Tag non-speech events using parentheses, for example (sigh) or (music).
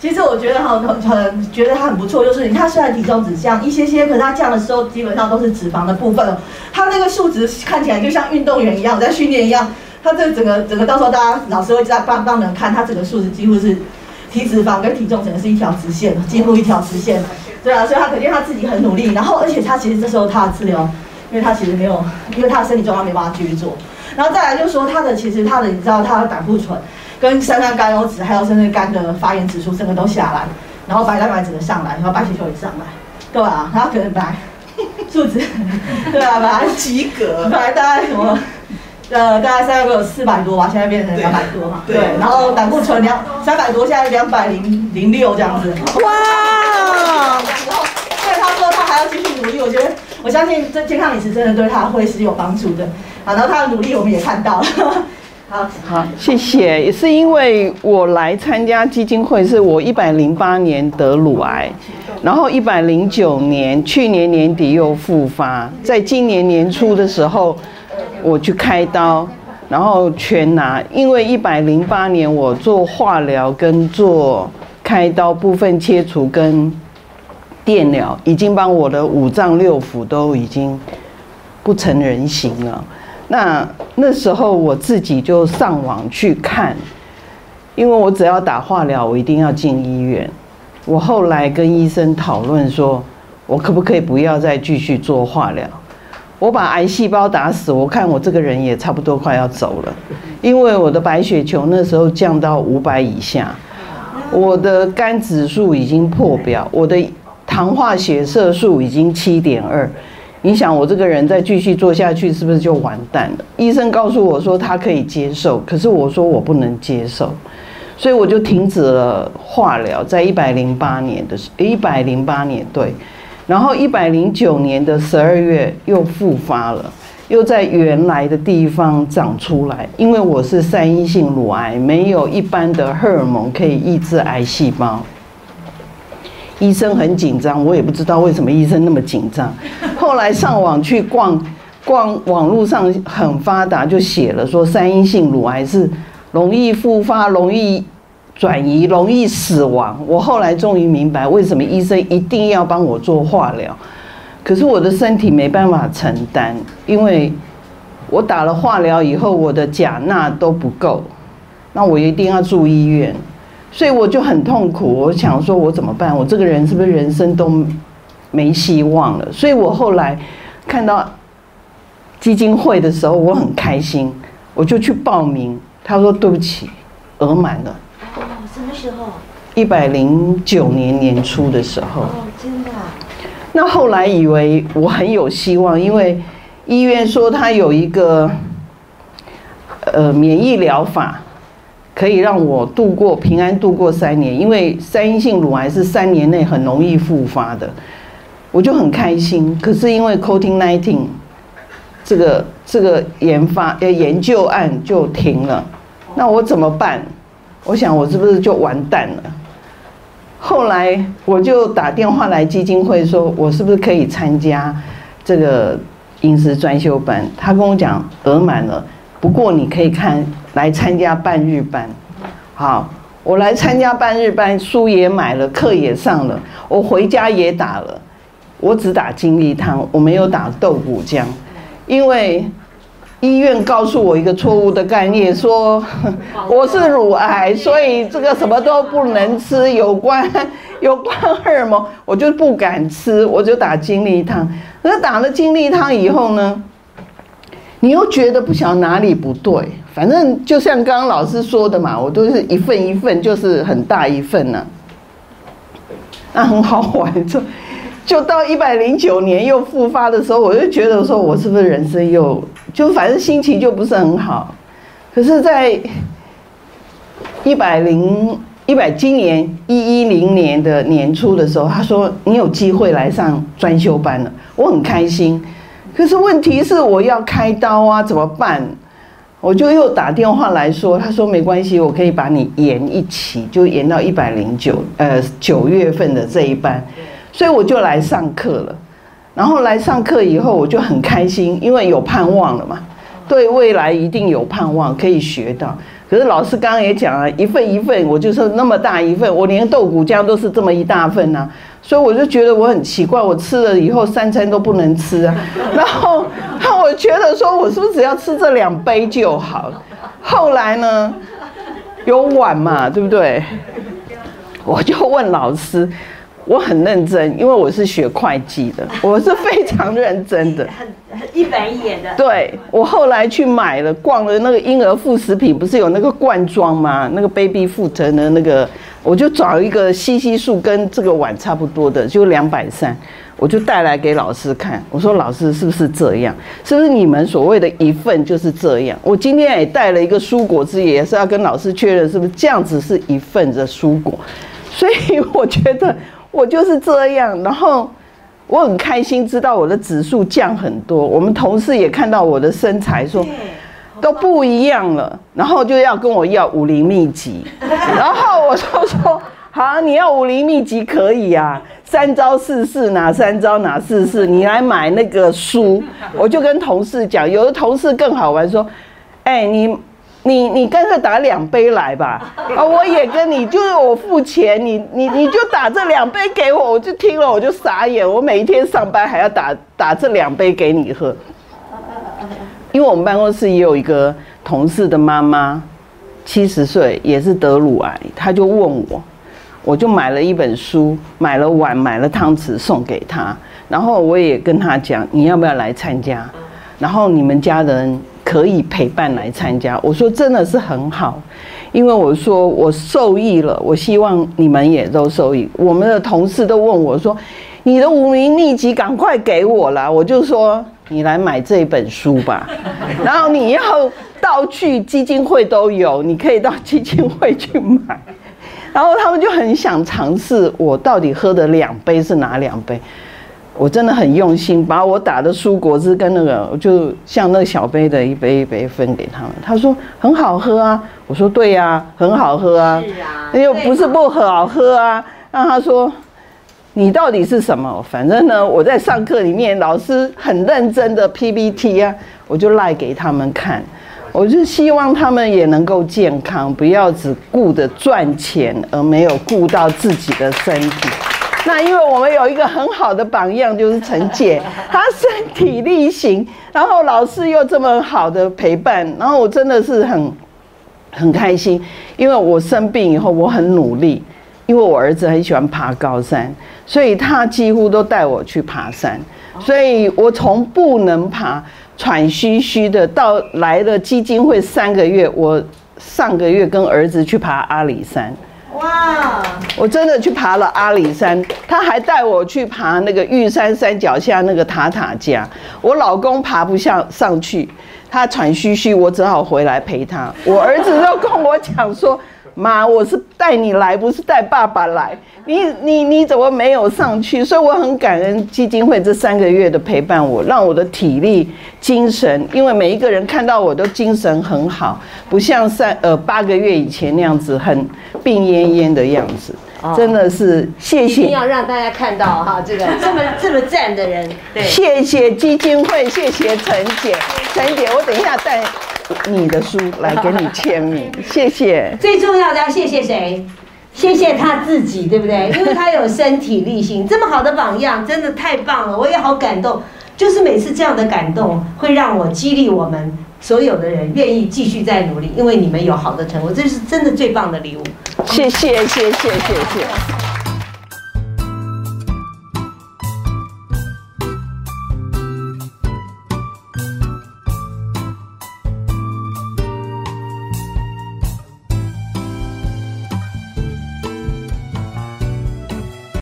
其实我觉得哈，很很觉得他很不错，就是它虽然体重只降一些些，可是他降的时候基本上都是脂肪的部分，他那个数值看起来就像运动员一样在训练一样，他这整个整个到时候大家老师会在帮帮人看，他整个数值几乎是体脂肪跟体重整个是一条直线，几乎一条直线，对啊，所以他肯定他自己很努力，然后而且他其实这时候他的治疗，因为他其实没有，因为他的身体状况没办法继续做，然后再来就是说他的其实他的你知道他的胆固醇。跟三酸甘油脂，还有甚至肝的发炎指数，整个都下来，然后白蛋白整个上来，然后白血球也上来，对吧？然后可能白数值，(laughs) 对啊，白及格，白大概什么？呃，大概三个四百多吧，现在变成两百多嘛。对，然后胆固醇两三百多，现在两百零零六这样子。哇！然后，对他说他还要继续努力，我觉得我相信这健康饮食真的对他会是有帮助的。好，然后他的努力我们也看到了。好，好，谢谢。也是因为我来参加基金会，是我一百零八年得乳癌，然后一百零九年去年年底又复发，在今年年初的时候，我去开刀，然后全拿。因为一百零八年我做化疗跟做开刀部分切除跟电疗，已经帮我的五脏六腑都已经不成人形了。那那时候我自己就上网去看，因为我只要打化疗，我一定要进医院。我后来跟医生讨论说，我可不可以不要再继续做化疗？我把癌细胞打死，我看我这个人也差不多快要走了，因为我的白血球那时候降到五百以下，我的肝指数已经破表，我的糖化血色素已经七点二。你想我这个人再继续做下去，是不是就完蛋了？医生告诉我说他可以接受，可是我说我不能接受，所以我就停止了化疗。在一百零八年的时一百零八年对，然后一百零九年的十二月又复发了，又在原来的地方长出来。因为我是三阴性乳癌，没有一般的荷尔蒙可以抑制癌细胞。医生很紧张，我也不知道为什么医生那么紧张。后来上网去逛，逛网络上很发达，就写了说三阴性乳癌是容易复发、容易转移、容易死亡。我后来终于明白为什么医生一定要帮我做化疗。可是我的身体没办法承担，因为我打了化疗以后，我的钾钠都不够，那我一定要住医院。所以我就很痛苦，我想说，我怎么办？我这个人是不是人生都没希望了？所以我后来看到基金会的时候，我很开心，我就去报名。他说：“对不起，额满了。”哦，什么时候？一百零九年年初的时候。哦，真的。那后来以为我很有希望，因为医院说他有一个呃免疫疗法。可以让我度过平安度过三年，因为三阴性乳癌是三年内很容易复发的，我就很开心。可是因为 Coating Nineteen 这个这个研发呃研究案就停了，那我怎么办？我想我是不是就完蛋了？后来我就打电话来基金会，说我是不是可以参加这个饮食专修班？他跟我讲额满了。不过你可以看来参加半日班，好，我来参加半日班，书也买了，课也上了，我回家也打了，我只打金力汤，我没有打豆骨浆，因为医院告诉我一个错误的概念，说 (laughs) 我是乳癌，(laughs) 所以这个什么都不能吃，有关 (laughs) 有关荷尔蒙，我就不敢吃，我就打金力汤。那打了金力汤以后呢？你又觉得不晓得哪里不对，反正就像刚刚老师说的嘛，我都是一份一份，就是很大一份呢。那很好玩，就就到一百零九年又复发的时候，我就觉得说，我是不是人生又就反正心情就不是很好。可是，在一百零一百今年一一零年的年初的时候，他说你有机会来上专修班了，我很开心。可是问题是我要开刀啊，怎么办？我就又打电话来说，他说没关系，我可以把你延一期，就延到一百零九，呃，九月份的这一班，所以我就来上课了。然后来上课以后，我就很开心，因为有盼望了嘛。对未来一定有盼望，可以学到。可是老师刚刚也讲了，一份一份，我就说那么大一份，我连豆谷浆都是这么一大份呐，所以我就觉得我很奇怪，我吃了以后三餐都不能吃啊。(laughs) 然后，那我觉得说我是不是只要吃这两杯就好？后来呢，有碗嘛，对不对？我就问老师。我很认真，因为我是学会计的，(laughs) 我是非常认真的，(laughs) 很很一板一眼的。对，我后来去买了，逛了那个婴儿副食品，不是有那个罐装吗？那个 baby food 的那个，我就找一个西西数跟这个碗差不多的，就两百三，我就带来给老师看。我说老师是不是这样？是不是你们所谓的一份就是这样？我今天也带了一个蔬果汁，也是要跟老师确认是不是这样子是一份的蔬果。所以我觉得。我就是这样，然后我很开心，知道我的指数降很多。我们同事也看到我的身材，说都不一样了，然后就要跟我要武林秘籍。然后我就说：好，你要武林秘籍可以啊，三招四式哪三招哪四式，你来买那个书。我就跟同事讲，有的同事更好玩，说：哎，你。你你干脆打两杯来吧，啊，我也跟你，就是我付钱，你你你就打这两杯给我，我就听了我就傻眼，我每一天上班还要打打这两杯给你喝，因为我们办公室也有一个同事的妈妈，七十岁也是得乳癌，他就问我，我就买了一本书，买了碗，买了汤匙送给他，然后我也跟他讲，你要不要来参加，然后你们家人。可以陪伴来参加，我说真的是很好，因为我说我受益了，我希望你们也都受益。我们的同事都问我说：“你的五名秘籍赶快给我了。”我就说：“你来买这本书吧，(laughs) 然后你要到去基金会都有，你可以到基金会去买。”然后他们就很想尝试，我到底喝的两杯是哪两杯。我真的很用心，把我打的蔬果汁跟那个，就像那个小杯的一杯一杯分给他们。他说很好喝啊，我说对呀，很好喝啊，又不是不好喝啊。让他说你到底是什么？反正呢，我在上课里面，老师很认真的 PPT 啊，我就赖给他们看。我就希望他们也能够健康，不要只顾着赚钱，而没有顾到自己的身体。那因为我们有一个很好的榜样，就是陈姐，(laughs) 她身体力行，然后老师又这么好的陪伴，然后我真的是很很开心。因为我生病以后，我很努力，因为我儿子很喜欢爬高山，所以他几乎都带我去爬山。所以我从不能爬、喘吁吁的，到来了基金会三个月，我上个月跟儿子去爬阿里山。哇！我真的去爬了阿里山，他还带我去爬那个玉山山脚下那个塔塔家。我老公爬不下上去，他喘吁吁，我只好回来陪他。我儿子都跟我讲说。妈，我是带你来，不是带爸爸来。你你你怎么没有上去？所以我很感恩基金会这三个月的陪伴，我让我的体力、精神，因为每一个人看到我都精神很好，不像三呃八个月以前那样子很病恹恹的样子。真的是谢谢，一定要让大家看到哈，这个 (laughs) 这么这么赞的人。对，谢谢基金会，谢谢陈姐，陈姐，我等一下带。你的书来给你签名，(laughs) 谢谢。最重要的要谢谢谁？谢谢他自己，对不对？(laughs) 因为他有身体力行，这么好的榜样，真的太棒了，我也好感动。就是每次这样的感动，会让我激励我们所有的人愿意继续再努力，因为你们有好的成果，这是真的最棒的礼物。谢谢，谢谢，谢谢。